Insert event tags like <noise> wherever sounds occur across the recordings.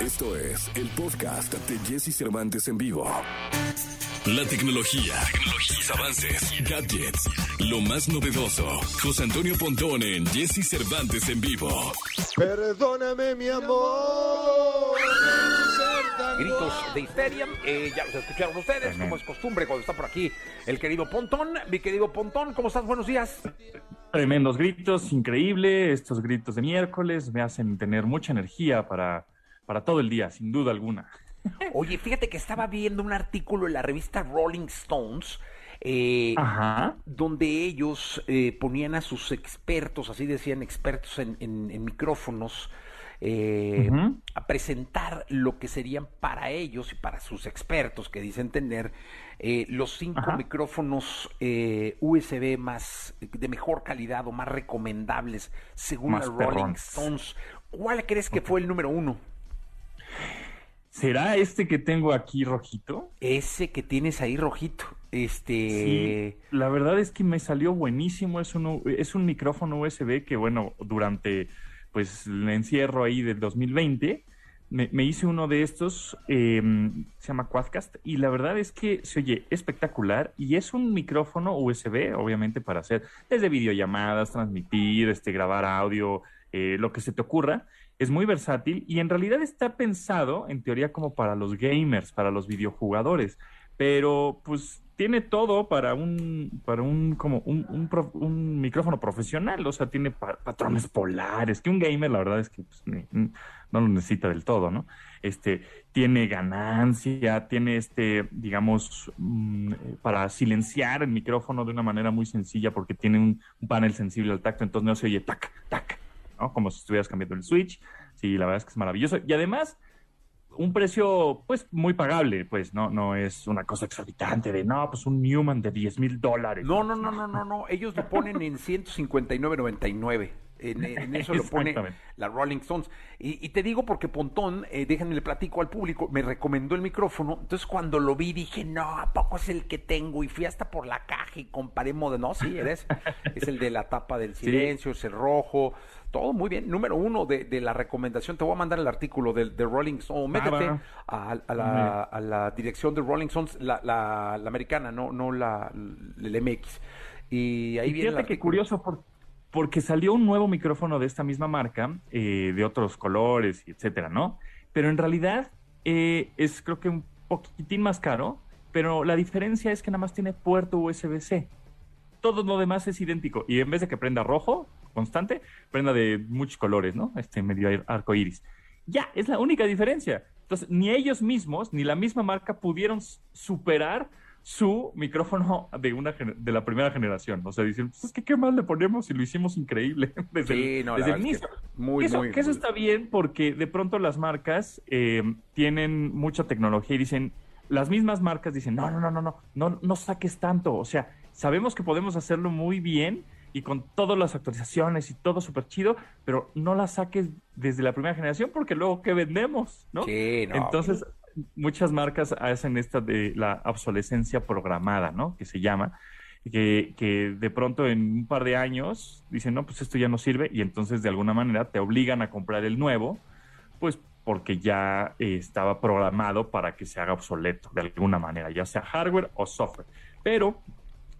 Esto es el podcast de Jesse Cervantes en vivo. La tecnología, tecnologías, avances, gadgets, lo más novedoso. José Antonio Pontón en Jesse Cervantes en vivo. Perdóname, mi amor. gritos de histeria. Eh, ya los escucharon ustedes, como es costumbre cuando está por aquí el querido Pontón. Mi querido Pontón, ¿cómo estás? Buenos días. Tremendos gritos, increíble. Estos gritos de miércoles me hacen tener mucha energía para, para todo el día, sin duda alguna. <laughs> Oye, fíjate que estaba viendo un artículo en la revista Rolling Stones. eh, Ajá. donde ellos eh, ponían a sus expertos, así decían expertos en, en- en micrófonos, eh, a presentar lo que serían para ellos y para sus expertos que dicen tener eh, los cinco Ajá. micrófonos eh, USB más de mejor calidad o más recomendables según Más la Rolling. Stones. ¿Cuál crees que fue el número uno? ¿Será este que tengo aquí rojito? Ese que tienes ahí rojito. Este. Sí, la verdad es que me salió buenísimo. Es un, es un micrófono USB que, bueno, durante pues el encierro ahí del 2020, me, me hice uno de estos, eh, se llama Quadcast, y la verdad es que se oye espectacular y es un micrófono USB, obviamente, para hacer desde videollamadas, transmitir, este, grabar audio, eh, lo que se te ocurra. Es muy versátil y en realidad está pensado, en teoría, como para los gamers, para los videojugadores pero pues tiene todo para un para un como un, un, prof- un micrófono profesional, o sea, tiene pa- patrones polares, que un gamer la verdad es que pues, no lo necesita del todo, ¿no? Este tiene ganancia, tiene este, digamos, mm, eh, para silenciar el micrófono de una manera muy sencilla porque tiene un panel sensible al tacto, entonces no se oye tac, tac, Como si estuvieras cambiando el switch. Sí, la verdad es que es maravilloso. Y además, un precio pues muy pagable, pues no, no es una cosa exorbitante de no, pues un Newman de 10 mil dólares. No, no, no, no, no, no. Ellos lo ponen en 159.99. En, <laughs> en eso lo pone la Rolling Stones. Y, y te digo porque Pontón, eh, déjenme le platico al público, me recomendó el micrófono. Entonces cuando lo vi dije, no, ¿a poco es el que tengo? Y fui hasta por la caja y comparé modo. No, sí, eres. <laughs> es el de la tapa del silencio, es el rojo. Todo muy bien. Número uno de, de la recomendación. Te voy a mandar el artículo de, de Rolling Stones. Métete va. a, a la, a la dirección de Rolling Stones, la, la, la americana, no, no la, el MX. Y ahí Y viene fíjate que curioso por- porque salió un nuevo micrófono de esta misma marca, eh, de otros colores, etcétera, ¿no? Pero en realidad eh, es creo que un poquitín más caro, pero la diferencia es que nada más tiene puerto USB-C. Todo lo demás es idéntico. Y en vez de que prenda rojo, constante, prenda de muchos colores, ¿no? Este medio ar- arco iris. Ya, es la única diferencia. Entonces, ni ellos mismos, ni la misma marca pudieron superar su micrófono de una de la primera generación. O sea, dicen, pues es que qué más le ponemos si lo hicimos increíble <laughs> desde Sí, no, desde el que inicio. muy, eso, muy, que eso está bien porque de pronto las marcas eh, tienen mucha tecnología y dicen, las mismas marcas dicen, no, no, no, no, no, no, no saques tanto. O sea, sabemos que podemos hacerlo muy bien y con todas las actualizaciones y todo súper chido, pero no la saques desde la primera generación porque luego, ¿qué vendemos? ¿no? Sí, no. Entonces, muchas marcas hacen esta de la obsolescencia programada, ¿no? Que se llama, que, que de pronto en un par de años dicen, no, pues esto ya no sirve, y entonces de alguna manera te obligan a comprar el nuevo, pues porque ya eh, estaba programado para que se haga obsoleto de alguna manera, ya sea hardware o software. Pero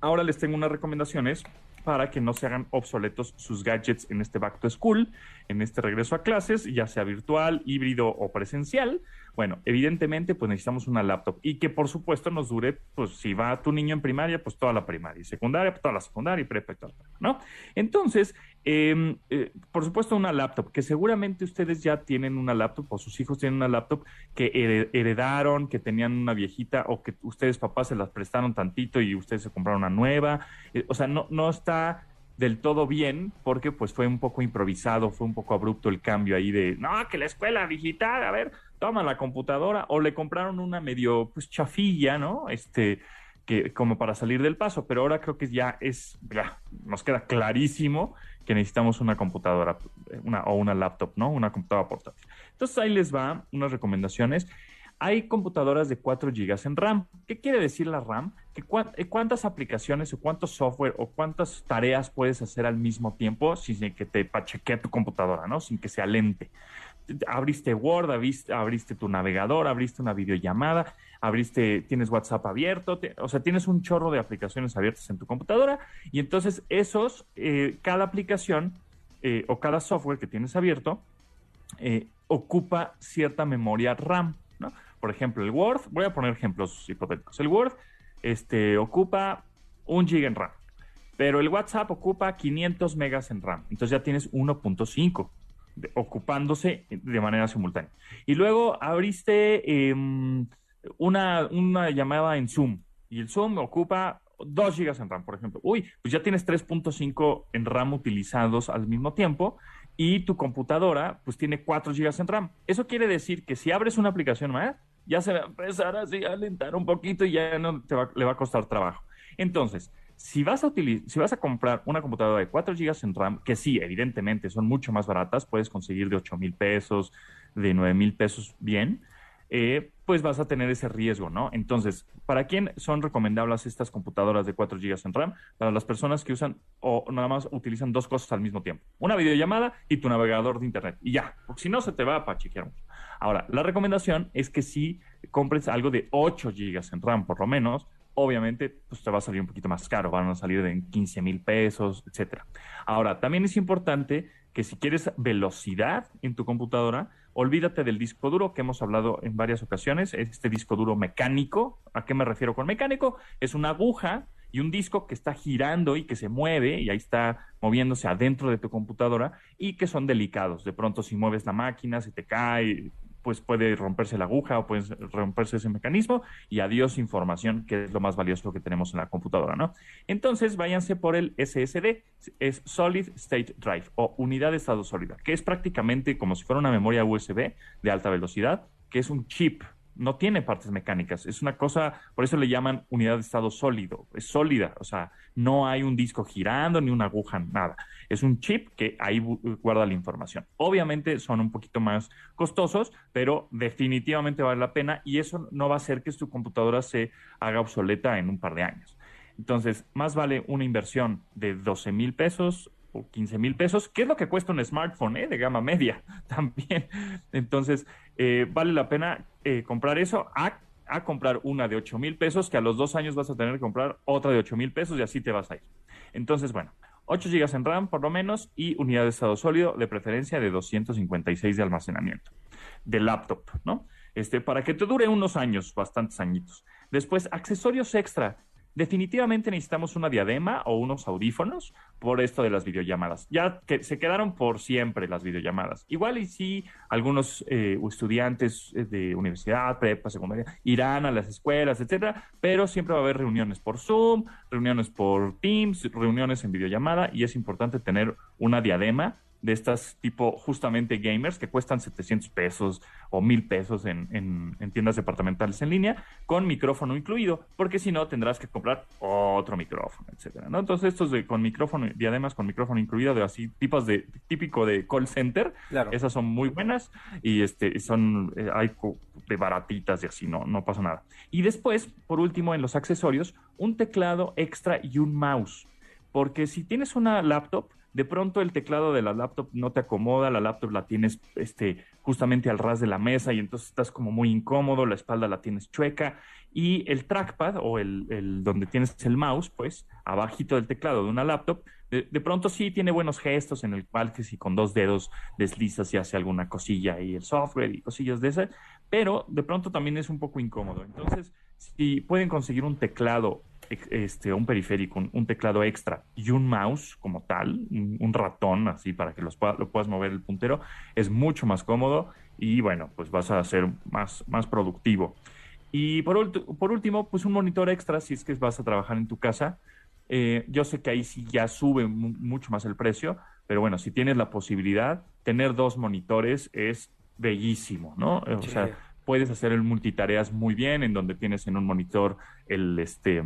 ahora les tengo unas recomendaciones para que no se hagan obsoletos sus gadgets en este back to school, en este regreso a clases, ya sea virtual, híbrido o presencial. Bueno, evidentemente, pues necesitamos una laptop y que por supuesto nos dure, pues si va tu niño en primaria, pues toda la primaria, y secundaria, pues toda la secundaria y prepa y toda la prepa, ¿no? Entonces, eh, eh, por supuesto, una laptop, que seguramente ustedes ya tienen una laptop o sus hijos tienen una laptop que here- heredaron, que tenían una viejita o que ustedes papás se las prestaron tantito y ustedes se compraron una nueva. Eh, o sea, no, no está del todo bien porque pues fue un poco improvisado, fue un poco abrupto el cambio ahí de, no, que la escuela digital, a ver, toma la computadora o le compraron una medio pues chafilla, ¿no? Este como para salir del paso, pero ahora creo que ya es ya nos queda clarísimo que necesitamos una computadora una o una laptop, ¿no? Una computadora portátil. Entonces ahí les va unas recomendaciones. Hay computadoras de 4 GB en RAM. ¿Qué quiere decir la RAM? Que eh, cuántas aplicaciones o cuántos software o cuántas tareas puedes hacer al mismo tiempo sin que te pachequee tu computadora, ¿no? Sin que sea lente. Abriste Word, abriste, tu navegador, abriste una videollamada, abriste, tienes WhatsApp abierto, o sea, tienes un chorro de aplicaciones abiertas en tu computadora y entonces esos, eh, cada aplicación eh, o cada software que tienes abierto eh, ocupa cierta memoria RAM, ¿no? Por ejemplo, el Word, voy a poner ejemplos hipotéticos. El Word este, ocupa un GB en RAM, pero el WhatsApp ocupa 500 megas en RAM. Entonces ya tienes 1.5 ocupándose de manera simultánea. Y luego abriste em, una, una llamada en Zoom y el Zoom ocupa 2 GB en RAM, por ejemplo. Uy, pues ya tienes 3.5 en RAM utilizados al mismo tiempo y tu computadora pues tiene 4 GB en RAM. Eso quiere decir que si abres una aplicación más, ya se va a empezar así a alentar un poquito y ya no te le va a costar trabajo. Entonces, si vas, a si vas a comprar una computadora de 4 GB en RAM, que sí, evidentemente son mucho más baratas, puedes conseguir de 8 mil pesos, de 9 mil pesos bien, eh, pues vas a tener ese riesgo, ¿no? Entonces, ¿para quién son recomendables estas computadoras de 4 GB en RAM? Para las personas que usan o nada más utilizan dos cosas al mismo tiempo. Una videollamada y tu navegador de Internet. Y ya, porque si no se te va a chiquear mucho. Ahora, la recomendación es que si compres algo de 8 GB en RAM, por lo menos, obviamente pues te va a salir un poquito más caro, van a salir de 15 mil pesos, etcétera. Ahora, también es importante que si quieres velocidad en tu computadora, olvídate del disco duro que hemos hablado en varias ocasiones, este disco duro mecánico. ¿A qué me refiero con mecánico? Es una aguja y un disco que está girando y que se mueve y ahí está moviéndose adentro de tu computadora y que son delicados. De pronto si mueves la máquina, se te cae, pues puede romperse la aguja o puede romperse ese mecanismo y adiós información, que es lo más valioso que tenemos en la computadora, ¿no? Entonces, váyanse por el SSD, es Solid State Drive o unidad de estado sólida, que es prácticamente como si fuera una memoria USB de alta velocidad, que es un chip, no tiene partes mecánicas, es una cosa, por eso le llaman unidad de estado sólido, es sólida, o sea, no hay un disco girando ni una aguja, nada. Es un chip que ahí guarda la información. Obviamente son un poquito más costosos, pero definitivamente vale la pena y eso no va a hacer que tu computadora se haga obsoleta en un par de años. Entonces, más vale una inversión de 12 mil pesos o 15 mil pesos, que es lo que cuesta un smartphone ¿eh? de gama media <laughs> también. Entonces, eh, vale la pena eh, comprar eso a, comprar una de 8 mil pesos, que a los dos años vas a tener que comprar otra de 8 mil pesos y así te vas a ir. Entonces, bueno, 8 GB en RAM por lo menos y unidad de estado sólido, de preferencia de 256 de almacenamiento de laptop, ¿no? Este, para que te dure unos años, bastantes añitos. Después, accesorios extra. Definitivamente necesitamos una diadema o unos audífonos por esto de las videollamadas. Ya que se quedaron por siempre las videollamadas. Igual y si algunos eh, estudiantes eh, de universidad, prepa, secundaria, irán a las escuelas, etcétera, pero siempre va a haber reuniones por Zoom, reuniones por Teams, reuniones en videollamada y es importante tener una diadema de estas tipo justamente gamers que cuestan 700 pesos o 1000 pesos en, en, tiendas departamentales en línea con micrófono incluido, porque si no tendrás que comprar otro micrófono, etcétera, ¿no? Entonces estos de con micrófono y además con micrófono incluido de así tipos de típico de call center, esas son muy buenas y este son eh, hay de baratitas y así no no pasa nada. Y después, por último en los accesorios, un teclado extra y un mouse, porque si tienes una laptop de pronto el teclado de la laptop no te acomoda, la laptop la tienes este, justamente al ras de la mesa y entonces estás como muy incómodo, la espalda la tienes chueca y el trackpad o el, donde tienes el mouse, pues abajito del teclado de una laptop, de, pronto sí tiene buenos gestos en el cual que si con dos dedos deslizas y hace alguna cosilla y el software y cosillas de esas, pero de pronto también es un poco incómodo. Entonces, si pueden conseguir un teclado este, un periférico, un, teclado extra y un mouse como tal, un, ratón así para que los lo puedas mover el puntero, es mucho más cómodo y bueno, pues vas a ser más, más productivo. Y por, por último, pues un monitor extra si es que vas a trabajar en tu casa. Eh, yo sé que ahí sí ya sube mucho más el precio, pero bueno, si tienes la posibilidad, tener dos monitores es bellísimo, ¿no? O sea, puedes hacer el multitareas muy bien, en donde tienes en un monitor el este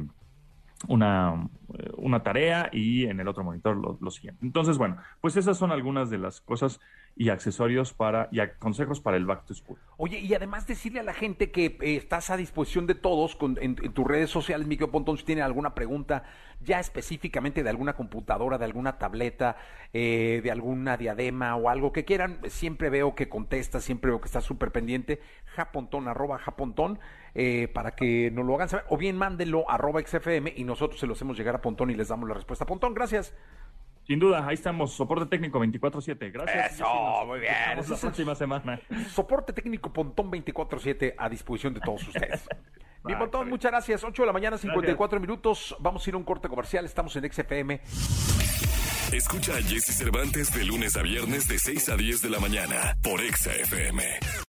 una, una tarea y en el otro monitor lo, siguiente. Entonces, bueno, pues esas son algunas de las cosas y accesorios para y consejos para el back to school. Oye, y además decirle a la gente que eh, estás a disposición de todos con, en, tus redes sociales, Miguel Pontón, si tiene alguna pregunta ya específicamente de alguna computadora, de alguna tableta, eh, de alguna diadema o algo que quieran, siempre veo que contesta, siempre veo que está súper pendiente, japontón, arroba japontón, eh, para que nos lo hagan saber, o bien mándenlo arroba XFM y nosotros se lo hacemos llegar a Pontón y les damos la respuesta. Pontón, gracias. Sin duda, ahí estamos, soporte técnico 24-7. Gracias. Eso, muy bien. la próxima semana. Soporte técnico Pontón 24-7 a disposición de todos ustedes. <laughs> Mi Pontón, muchas gracias. 8 de la mañana, 54 minutos. Vamos a ir a un corte comercial. Estamos en XFM. Escucha a Jesse Cervantes de lunes a viernes de 6 a 10 de la mañana por XFM.